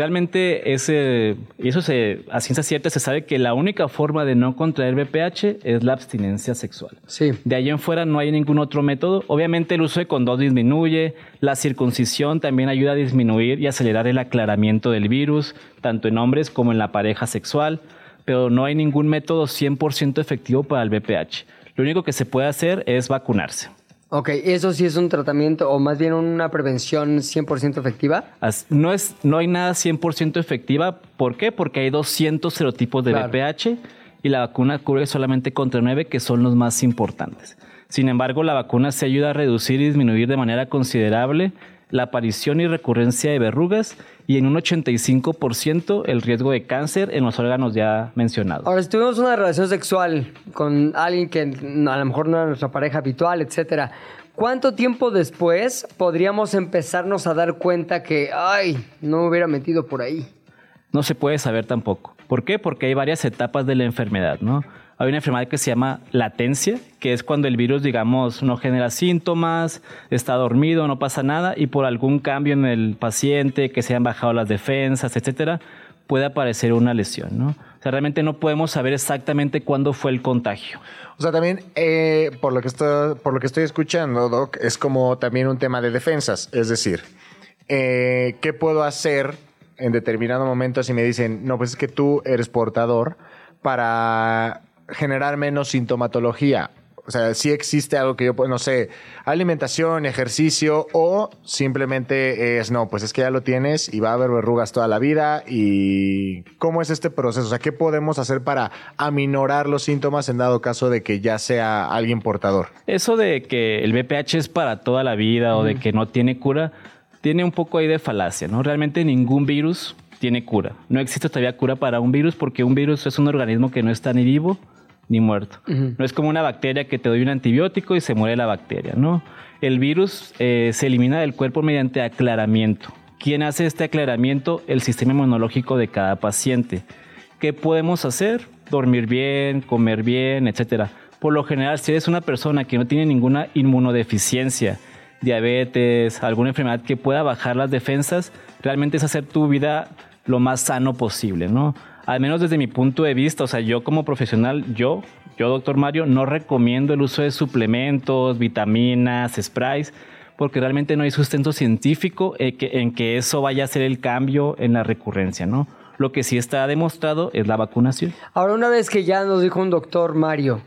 Realmente ese, y eso se, a ciencia cierta se sabe que la única forma de no contraer VPH es la abstinencia sexual. Sí. De ahí en fuera no hay ningún otro método. Obviamente el uso de condón disminuye, la circuncisión también ayuda a disminuir y acelerar el aclaramiento del virus, tanto en hombres como en la pareja sexual, pero no hay ningún método 100% efectivo para el VPH. Lo único que se puede hacer es vacunarse. Ok, eso sí es un tratamiento o más bien una prevención 100% efectiva. No, es, no hay nada 100% efectiva. ¿Por qué? Porque hay 200 serotipos de Claro. VPH y la vacuna cubre solamente contra 9 que son los más importantes. Sin embargo, la vacuna se ayuda a reducir y disminuir de manera considerable la aparición y recurrencia de verrugas y en un 85% el riesgo de cáncer en los órganos ya mencionados. Ahora, si tuvimos una relación sexual con alguien que a lo mejor no era nuestra pareja habitual, etcétera, ¿cuánto tiempo después podríamos empezarnos a dar cuenta que, ay, no me hubiera metido por ahí? no se puede saber tampoco. ¿Por qué? Porque hay varias etapas de la enfermedad, ¿no? Hay una enfermedad que se llama latencia, que es cuando el virus, digamos, no genera síntomas, está dormido, no pasa nada, y por algún cambio en el paciente, que se han bajado las defensas, etcétera, puede aparecer una lesión, ¿no? O sea, realmente no podemos saber exactamente cuándo fue el contagio. O sea, también, eh, por, lo que estoy, por lo que estoy escuchando, Doc, es como también un tema de defensas. Es decir, eh, qué puedo hacer en determinado momento si me dicen, no, pues es que tú eres portador para generar menos sintomatología. O sea, si existe algo que yo no sé, alimentación, ejercicio, o simplemente es, no, pues es que ya lo tienes y va a haber verrugas toda la vida. ¿Y cómo es este proceso? O sea, ¿qué podemos hacer para aminorar los síntomas en dado caso de que ya sea alguien portador? Eso de que el BPH es para toda la vida o de que no tiene cura, tiene un poco ahí de falacia, ¿no? Realmente ningún virus tiene cura. No existe todavía cura para un virus porque un virus es un organismo que no está ni vivo ni muerto. No es como una bacteria que te doy un antibiótico y se muere la bacteria, ¿no? El virus eh, se elimina del cuerpo mediante aclaramiento. ¿Quién hace este aclaramiento? El sistema inmunológico de cada paciente. ¿Qué podemos hacer? Dormir bien, comer bien, etcétera. Por lo general, si eres una persona que no tiene ninguna inmunodeficiencia, diabetes, alguna enfermedad que pueda bajar las defensas, realmente es hacer tu vida lo más sano posible, ¿no? Al menos desde mi punto de vista, o sea, yo como profesional, yo, yo doctor Mario, no recomiendo el uso de suplementos, vitaminas, sprays, porque realmente no hay sustento científico en que, en que eso vaya a ser el cambio en la recurrencia, ¿no? Lo que sí está demostrado es la vacunación. Ahora, una vez que ya nos dijo un doctor Mario,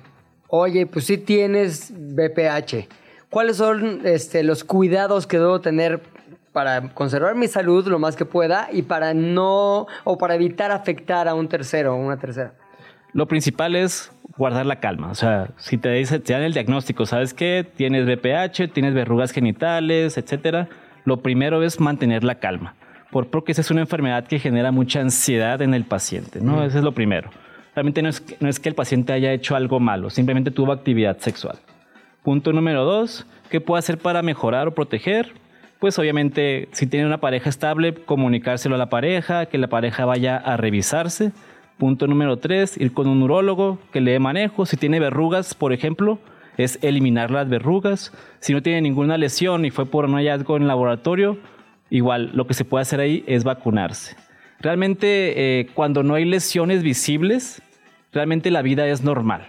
oye, pues sí tienes BPH, ¿cuáles son este, los cuidados que debo tener para conservar mi salud lo más que pueda y para no, o para evitar afectar a un tercero o una tercera? Lo principal es guardar la calma. O sea, si te, dice, te dan el diagnóstico, ¿sabes qué? Tienes BPH, tienes verrugas genitales, etcétera. Lo primero es mantener la calma. Por, porque esa es una enfermedad que genera mucha ansiedad en el paciente, ¿no? Eso es lo primero. Realmente no es, no es que el paciente haya hecho algo malo, simplemente tuvo actividad sexual. Punto número dos, ¿qué puedo hacer para mejorar o proteger? Pues obviamente, si tiene una pareja estable, comunicárselo a la pareja, que la pareja vaya a revisarse. Punto número tres, ir con un urólogo que le dé manejo. Si tiene verrugas, por ejemplo, es eliminar las verrugas. Si no tiene ninguna lesión y fue por un hallazgo en laboratorio, igual lo que se puede hacer ahí es vacunarse. Realmente, eh, cuando no hay lesiones visibles, realmente la vida es normal.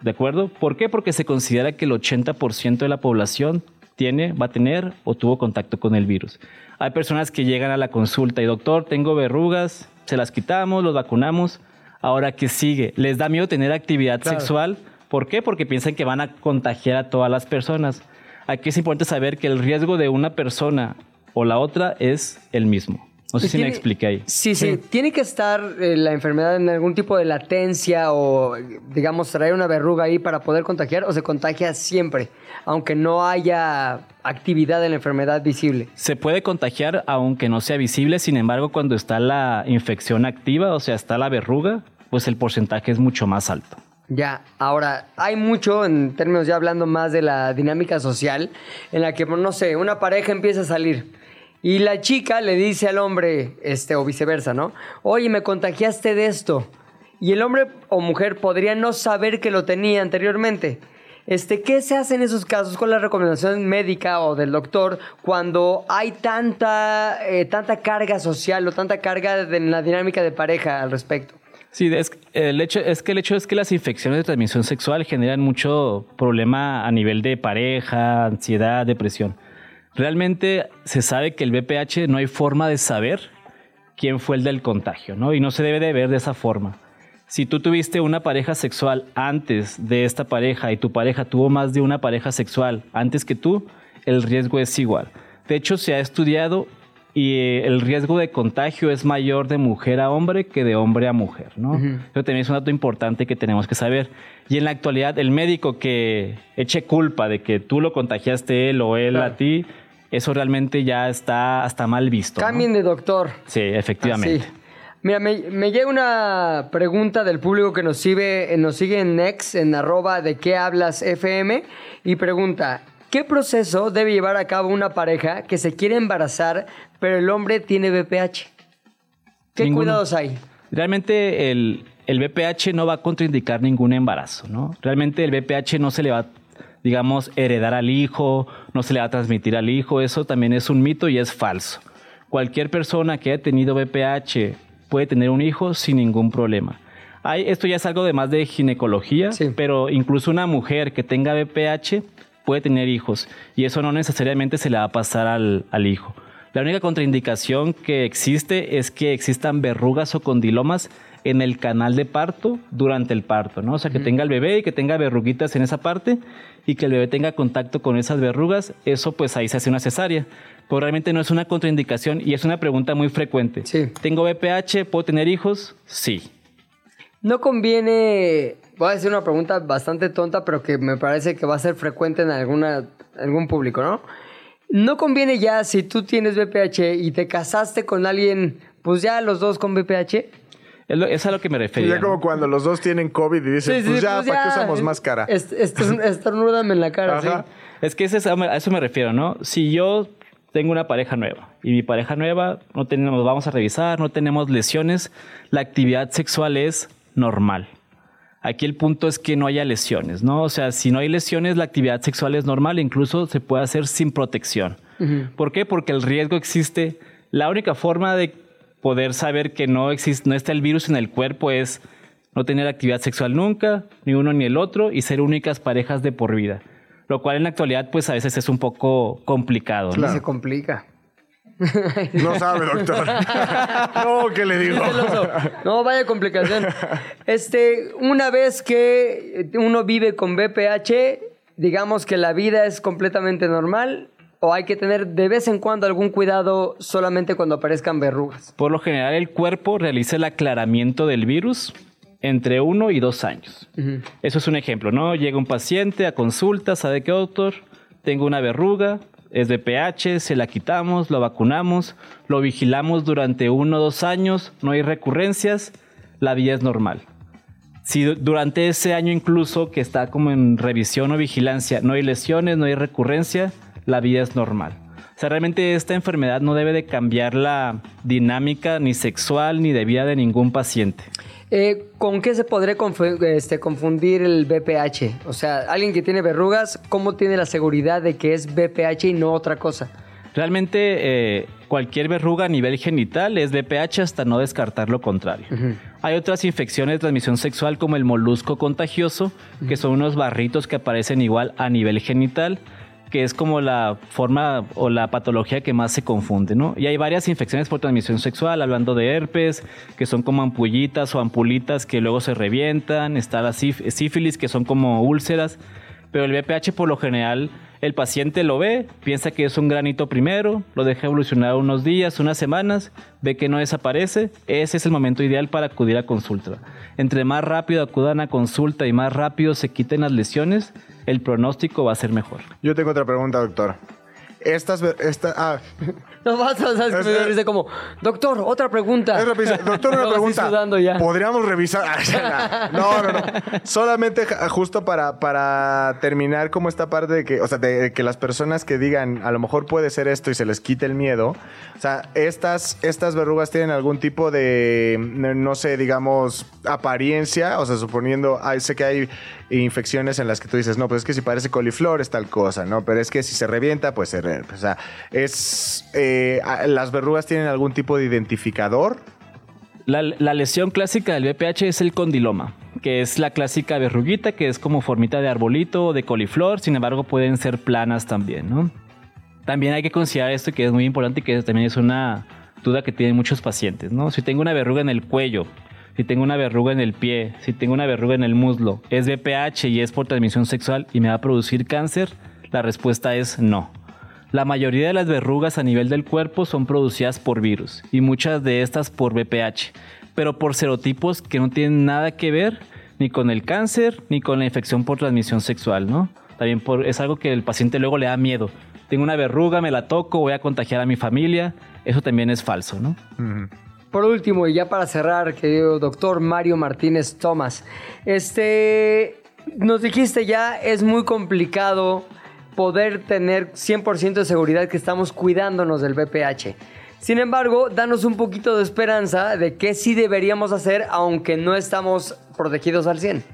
¿De acuerdo? ¿Por qué? Porque se considera que el 80% de la población tiene, va a tener o tuvo contacto con el virus. Hay personas que llegan a la consulta y doctor, tengo verrugas, se las quitamos, los vacunamos. Ahora, ¿qué sigue? Les da miedo tener actividad Claro. sexual. ¿Por qué? Porque piensan que van a contagiar a todas las personas. Aquí es importante saber que el riesgo de una persona o la otra es el mismo. No sé si me tiene- expliqué ahí. Sí, sí, Tiene que estar eh, la enfermedad en algún tipo de latencia o, digamos, traer una verruga ahí para poder contagiar o se contagia siempre, aunque no haya actividad de la enfermedad visible. Se puede contagiar aunque no sea visible, sin embargo, cuando está la infección activa, o sea, está la verruga, pues el porcentaje es mucho más alto. Ya, ahora, hay mucho, en términos ya hablando más de la dinámica social, en la que, no sé, una pareja empieza a salir y la chica le dice al hombre, este, o viceversa, ¿no? Oye, me contagiaste de esto. Y el hombre o mujer podría no saber que lo tenía anteriormente. Este, ¿Qué se hace en esos casos con la recomendación médica o del doctor cuando hay tanta, eh, tanta carga social o tanta carga en la dinámica de pareja al respecto? Sí, es, el hecho, es que el hecho es que las infecciones de transmisión sexual generan mucho problema a nivel de pareja, ansiedad, depresión. Realmente se sabe que el VPH no hay forma de saber quién fue el del contagio, ¿no? Y no se debe de ver de esa forma. Si tú tuviste una pareja sexual antes de esta pareja y tu pareja tuvo más de una pareja sexual antes que tú, el riesgo es igual. De hecho, se ha estudiado y eh, el riesgo de contagio es mayor de mujer a hombre que de hombre a mujer, ¿no? Eso también es un dato importante que tenemos que saber. Y en la actualidad, el médico que eche culpa de que tú lo contagiaste él o él Claro. a ti, eso realmente ya está hasta mal visto. ¿no? Cambien de doctor. Sí, efectivamente. Así. Mira, me, me llega una pregunta del público que nos sigue, nos sigue en Next, en arroba de qué hablas FM, y pregunta, ¿qué proceso debe llevar a cabo una pareja que se quiere embarazar, pero el hombre tiene BPH? ¿Qué Ninguno. cuidados hay? Realmente el, el VPH no va a contraindicar ningún embarazo, ¿no? Realmente el VPH no se le va, digamos, heredar al hijo, no se le va a transmitir al hijo, eso también es un mito y es falso. Cualquier persona que haya tenido VPH puede tener un hijo sin ningún problema. Hay, esto ya es algo de más de ginecología, Sí. pero incluso una mujer que tenga VPH puede tener hijos y eso no necesariamente se le va a pasar al, al hijo. La única contraindicación que existe es que existan verrugas o condilomas en el canal de parto durante el parto, ¿no? O sea, que tenga el bebé y que tenga verruguitas en esa parte y que el bebé tenga contacto con esas verrugas, eso pues ahí se hace una cesárea. Pero realmente no es una contraindicación y es una pregunta muy frecuente. Sí. ¿Tengo BPH? ¿Puedo tener hijos? Sí. No conviene, voy a decir una pregunta bastante tonta, pero que me parece que va a ser frecuente en alguna, algún público, ¿no? No conviene ya si tú tienes BPH y te casaste con alguien, pues ya los dos con BPH. Es, lo- es a lo que me refería. ya como cuando los dos tienen COVID y dicen, pues ya, ¿para qué usamos máscara? est- est- Estornúdame en la cara, Ajá. sí. Es que ese es- a eso me refiero, ¿no? Si yo tengo una pareja nueva y mi pareja nueva no tenemos, vamos a revisar, no tenemos lesiones, la actividad sexual es normal. Aquí el punto es que no haya lesiones, ¿no? O sea, si no hay lesiones, la actividad sexual es normal, incluso se puede hacer sin protección. ¿Por qué? Porque el riesgo existe. La única forma de poder saber que no existe, no está el virus en el cuerpo es no tener actividad sexual nunca, ni uno ni el otro, y ser únicas parejas de por vida. Lo cual en la actualidad, pues a veces es un poco complicado. ¿no? Y se complica. No sabe, doctor. no, ¿qué le digo? No, vaya complicación. Este, una vez que uno vive con BPH, digamos que la vida es completamente normal o hay que tener de vez en cuando algún cuidado solamente cuando aparezcan verrugas. Por lo general, el cuerpo realiza el aclaramiento del virus entre uno y dos años. Eso es un ejemplo, ¿no? Llega un paciente a consulta, ¿sabe qué, doctor? Tengo una verruga, es de pH, se la quitamos, lo vacunamos, lo vigilamos durante uno o dos años, no hay recurrencias, la vida es normal. Si du- durante ese año incluso que está como en revisión o vigilancia no hay lesiones, no hay recurrencia, la vida es normal. O sea, realmente esta enfermedad no debe de cambiar la dinámica ni sexual ni de vida de ningún paciente. Eh, ¿Con qué se podría este, confundir el BPH? O sea, alguien que tiene verrugas, ¿cómo tiene la seguridad de que es BPH y no otra cosa? Realmente eh, cualquier verruga a nivel genital es BPH hasta no descartar lo contrario. Hay otras infecciones de transmisión sexual como el molusco contagioso, que son unos barritos que aparecen igual a nivel genital, que es como la forma o la patología que más se confunde, ¿no? Y hay varias infecciones por transmisión sexual, hablando de herpes, que son como ampullitas o ampulitas que luego se revientan, está la síf- sífilis, que son como úlceras, pero el BPH por lo general el paciente lo ve, piensa que es un granito primero, lo deja evolucionar unos días, unas semanas, ve que no desaparece, ese es el momento ideal para acudir a consulta. Entre más rápido acudan a consulta y más rápido se quiten las lesiones, el pronóstico va a ser mejor. Yo tengo otra pregunta, doctor. Estas, esta, ah, No vas a sabes que me como, doctor, otra pregunta. es. Doctor, una pregunta. sudando ya. ¿Podríamos revisar? No, no, no. Solamente justo para, para terminar como esta parte de que, o sea, de que las personas que digan, a lo mejor puede ser esto y se les quite el miedo. O sea, estas, estas verrugas tienen algún tipo de, no sé, digamos, apariencia. O sea, suponiendo, ay, sé que hay infecciones en las que tú dices, no, pues es que si parece coliflor es tal cosa, ¿no? Pero es que si se revienta, pues se re- O sea, es, eh, las verrugas tienen algún tipo de identificador. La, la lesión clásica del BPH es el condiloma, que es la clásica verruguita, que es como formita de arbolito o de coliflor, sin embargo pueden ser planas también, ¿no? También hay que considerar esto que es muy importante y que también es una duda que tienen muchos pacientes, ¿no? Si tengo una verruga en el cuello, si tengo una verruga en el pie, si tengo una verruga en el muslo, es BPH y es por transmisión sexual y me va a producir cáncer, la respuesta es no. La mayoría de las verrugas a nivel del cuerpo son producidas por virus y muchas de estas por BPH, pero por serotipos que no tienen nada que ver ni con el cáncer ni con la infección por transmisión sexual, ¿no? También es algo que el paciente luego le da miedo. Tengo una verruga, me la toco, voy a contagiar a mi familia. Eso también es falso, ¿no? Por último, y ya para cerrar, querido doctor Mario Martínez Tomás, este, nos dijiste ya, es muy complicado poder tener 100% de seguridad que estamos cuidándonos del VPH. Sin embargo, danos un poquito de esperanza de que sí deberíamos hacer, aunque no estamos protegidos al 100.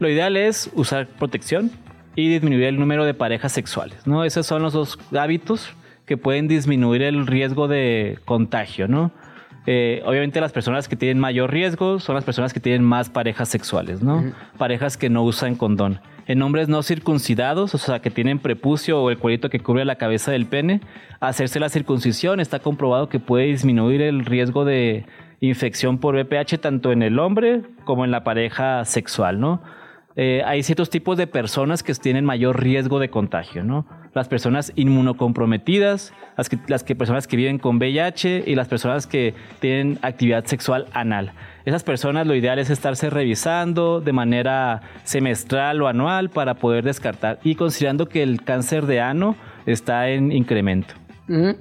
Lo ideal es usar protección y disminuir el número de parejas sexuales, ¿no? Esos son los dos hábitos que pueden disminuir el riesgo de contagio, ¿no? Eh, obviamente las personas que tienen mayor riesgo son las personas que tienen más parejas sexuales, ¿no? Parejas que no usan condón. En hombres no circuncidados, o sea, que tienen prepucio o el cuerito que cubre la cabeza del pene, hacerse la circuncisión está comprobado que puede disminuir el riesgo de infección por VPH tanto en el hombre como en la pareja sexual, ¿no? Eh, hay ciertos tipos de personas que tienen mayor riesgo de contagio, ¿no? Las personas inmunocomprometidas, las, que, personas que viven con VIH y las personas que tienen actividad sexual anal. Esas personas lo ideal es estarse revisando de manera semestral o anual para poder descartar y considerando que el cáncer de ano está en incremento. Ujú.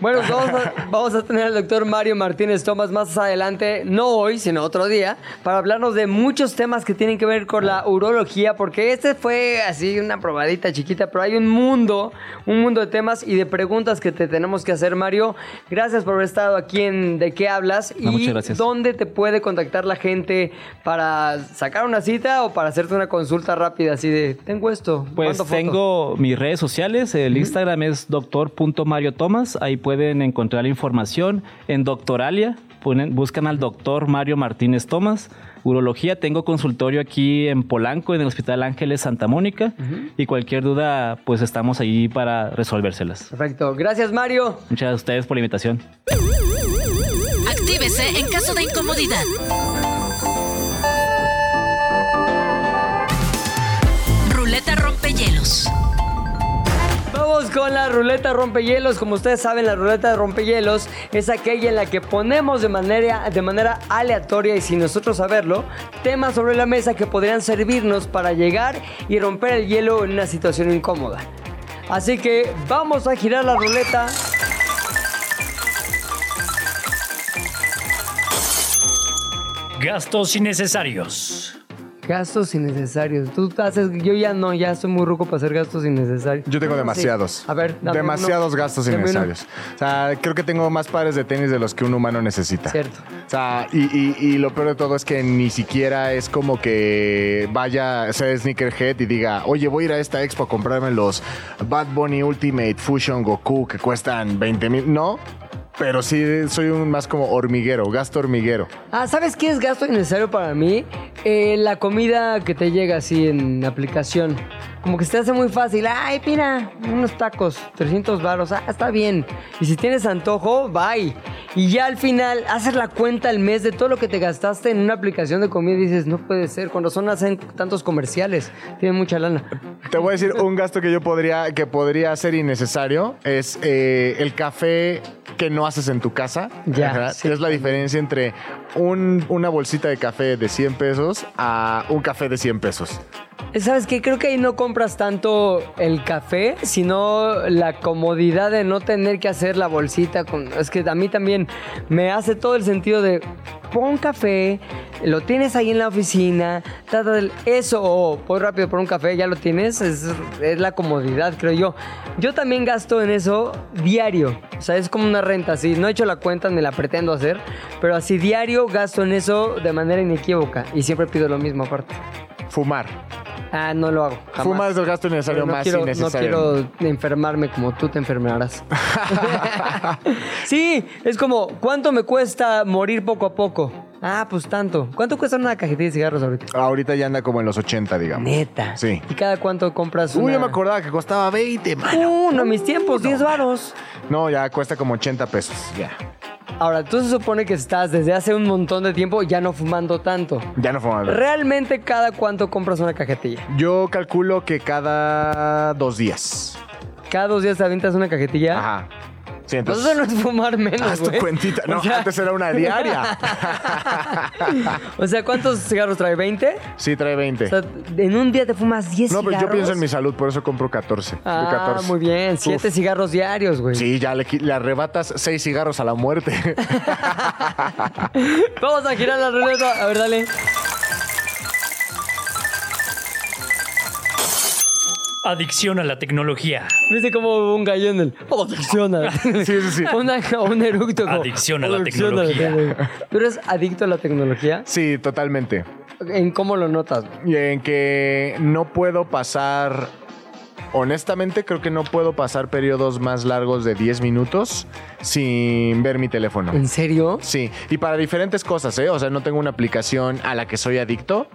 Bueno, vamos a, vamos a tener al doctor Mario Martínez Tomás más adelante, no hoy, sino otro día, para hablarnos de muchos temas que tienen que ver con la urología, porque este fue así una probadita chiquita, pero hay un mundo, un mundo de temas y de preguntas que te tenemos que hacer, Mario. Gracias por haber estado aquí en De qué hablas No, y dónde te puede contactar la gente para sacar una cita o para hacerte una consulta rápida así de, tengo esto. Pues mando foto". tengo mis redes sociales, el Instagram es doctor.mario Thomas, ahí pueden encontrar la información. En Doctoralia, ponen- buscan al doctor Mario Martínez Tomás. Urología, tengo consultorio aquí en Polanco, en el Hospital Ángeles Santa Mónica. Y cualquier duda, pues estamos ahí para resolvérselas. Perfecto. Gracias, Mario. Muchas gracias a ustedes por la invitación. Actívese en caso de incomodidad. Ruleta rompehielos. Con la ruleta rompehielos. Como ustedes saben, la ruleta rompehielos es aquella en la que ponemos de manera, de manera aleatoria y sin nosotros saberlo temas sobre la mesa que podrían servirnos para llegar y romper el hielo en una situación incómoda. Así que vamos a girar la ruleta. Gastos innecesarios. Gastos innecesarios. Tú haces, yo ya no, ya soy muy ruco para hacer gastos innecesarios. Yo tengo Sí. demasiados. A ver, dame demasiados uno. gastos Dame uno. innecesarios. O sea, creo que tengo más pares de tenis de los que un humano necesita. Cierto. O sea, y, y- y lo peor de todo es que ni siquiera es como que vaya, sea sneakerhead y diga, oye, voy a ir a esta expo a comprarme los Bad Bunny Ultimate Fusion Goku que cuestan 20 mil. No, pero sí soy un más como hormiguero, gasto hormiguero. Ah, ¿sabes qué es gasto innecesario para mí? Eh, la comida que te llega así en aplicación. Como que se te hace muy fácil. Ay, mira, unos tacos, 300 baros. Ah, está bien. Y si tienes antojo, bye. Y ya al final haces la cuenta al mes de todo lo que te gastaste en una aplicación de comida y dices, no puede ser. Con razón hacen tantos comerciales. Tienen mucha lana. Te voy a decir un gasto que yo podría, que podría ser innecesario, es eh, el café que no haces en tu casa. Ya, sí. Es la diferencia entre un- una bolsita de café de 100 pesos a un café de 100 pesos. ¿Sabes qué? Creo que ahí no compras tanto el café, sino la comodidad de no tener que hacer la bolsita. Con... Es que a mí también me hace todo el sentido de pon café, lo tienes ahí en la oficina, ta, ta, eso, o voy rápido por un café, ya lo tienes, es, es la comodidad, creo yo. Yo también gasto en eso diario, o sea, es como una renta, así, no he hecho la cuenta ni la pretendo hacer, pero así diario gasto en eso de manera inequívoca y siempre pido lo mismo aparte. Fumar. Ah, no lo hago. jamás. Fumar es el gasto innecesario Pero no más quiero, innecesario. No quiero enfermarme como tú te enfermarás. sí, es como, ¿cuánto me cuesta morir poco a poco? Ah, pues tanto. ¿Cuánto cuesta una cajetilla de cigarros ahorita? Ahorita ya anda como en los 80, digamos. Neta. Sí. ¿Y cada cuánto compras Uy, una? yo me acordaba que costaba 20, man. Uh, no, mis tiempos, 10 varos. No, ya cuesta como 80 pesos. Ya. Ahora, tú se supone que estás desde hace un montón de tiempo ya no fumando tanto. Ya no fumaba. ¿Realmente cada cuánto compras una cajetilla? Yo calculo que cada dos días. ¿Cada dos días te avientas una cajetilla? Ajá. Sí, entonces. eso no es fumar menos, Haz tu cuentita. No, O sea- antes era una diaria. o sea, ¿cuántos cigarros trae? ¿20? Sí, trae 20. O sea, en un día te fumas 10 no, cigarros. pero yo pienso en mi salud, por eso compro 14. de Ah, 14. muy bien. 7 Uf. cigarros diarios, güey. Sí, ya le, le arrebatas 6 cigarros a la muerte. Vamos a girar la ruleta. A ver, dale. Adicción a la tecnología. Viste como un gallo en el. Adicción a sí, sí, sí. Una, un eructo. como, Adicción a la adicción tecnología. ¿Tú eres adicto a la tecnología? Sí, totalmente. ¿En cómo lo notas? Y en que no puedo pasar honestamente creo que no puedo pasar periodos más largos de 10 minutos sin ver mi teléfono. ¿En serio? Sí, y para diferentes cosas, ¿eh? O sea, no tengo una aplicación a la que soy adicto.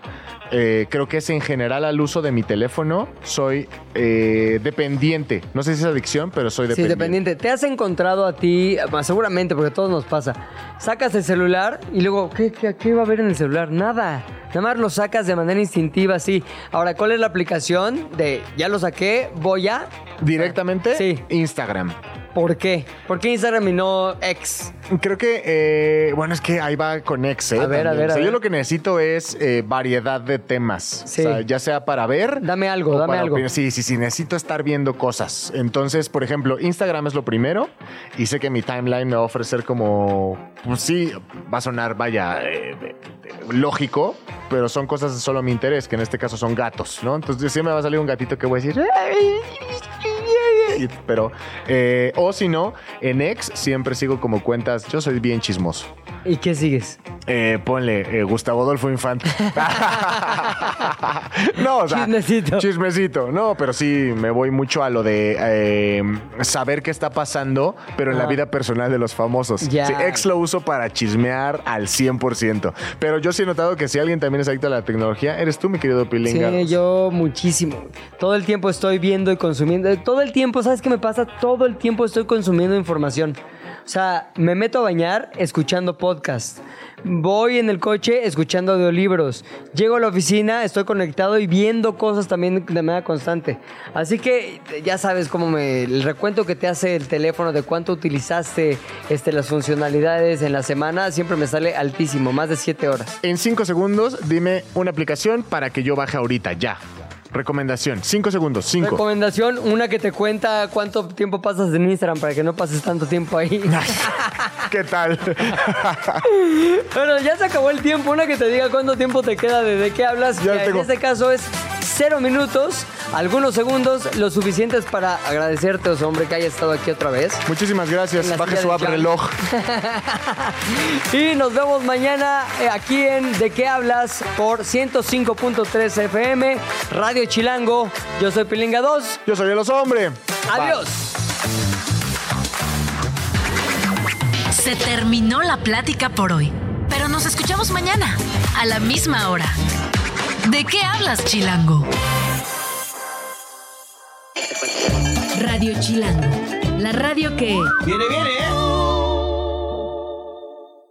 Eh, creo que es en general al uso de mi teléfono. Soy eh, dependiente. No sé si es adicción, pero soy Sí, dependiente. dependiente. ¿Te has encontrado a ti, seguramente, porque a todos nos pasa, sacas el celular y luego, ¿qué, qué, qué va a haber en el celular? Nada. Nada más lo sacas de manera instintiva, así. Ahora, ¿cuál es la aplicación de ya lo saqué, voy a? Directamente, Sí. Instagram. ¿Por qué? ¿Por qué Instagram y no X? Creo que, eh, bueno, es que ahí va con X, ¿eh? A ver, a ver, O sea, yo lo que necesito es eh, variedad de temas. Sí. O sea, ya sea para ver. Dame algo, dame algo. opinar. Sí, sí, sí, necesito estar viendo cosas. Entonces, por ejemplo, Instagram es lo primero y sé que mi timeline me va a ofrecer como, pues sí, va a sonar, vaya, eh, lógico, pero son cosas de solo mi interés, que en este caso son gatos, ¿no? Entonces, sí me va a salir un gatito que voy a decir... Pero, eh, o si no, en X siempre sigo como cuentas, yo soy bien chismoso. ¿Y qué sigues? Eh, ponle eh, Gustavo Adolfo Infante. no, o sea. Chismecito. Chismecito. No, pero sí me voy mucho a lo de eh, saber qué está pasando, pero en la vida personal de los famosos. Ya. Sí, ex lo uso para chismear al 100%. Pero yo sí he notado que si alguien también es adicto a la tecnología, eres tú, mi querido Pilinga. Sí, yo muchísimo. Todo el tiempo estoy viendo y consumiendo. Todo el tiempo, ¿sabes qué me pasa? Todo el tiempo estoy consumiendo información. O sea, me meto a bañar escuchando podcast. Voy en el coche escuchando audiolibros. Llego a la oficina, estoy conectado y viendo cosas también de manera constante. Así que ya sabes cómo me. El recuento que te hace el teléfono de cuánto utilizaste este, las funcionalidades en la semana siempre me sale altísimo, más de 7 horas. En 5 segundos, dime una aplicación para que yo baje ahorita, ya. Recomendación, 5 segundos, 5. Recomendación, una que te cuenta cuánto tiempo pasas en Instagram para que no pases tanto tiempo ahí. ¿Qué tal? bueno, ya se acabó el tiempo. Una que te diga cuánto tiempo te queda de, de qué hablas. Ya que tengo. En este caso es cero minutos, algunos segundos, lo suficientes para agradecerte, hombre, que hayas estado aquí otra vez. Muchísimas gracias. Baje su app reloj. Y nos vemos mañana eh, aquí en De qué hablas por 105.3 FM, Radio Chilango. Yo soy Pilinga 2. Yo soy el oso hombre. Adiós. Se terminó la plática por hoy, pero nos escuchamos mañana, a la misma hora. ¿De qué hablas, Chilango? Radio Chilango, la radio que... Viene, viene, ¿eh?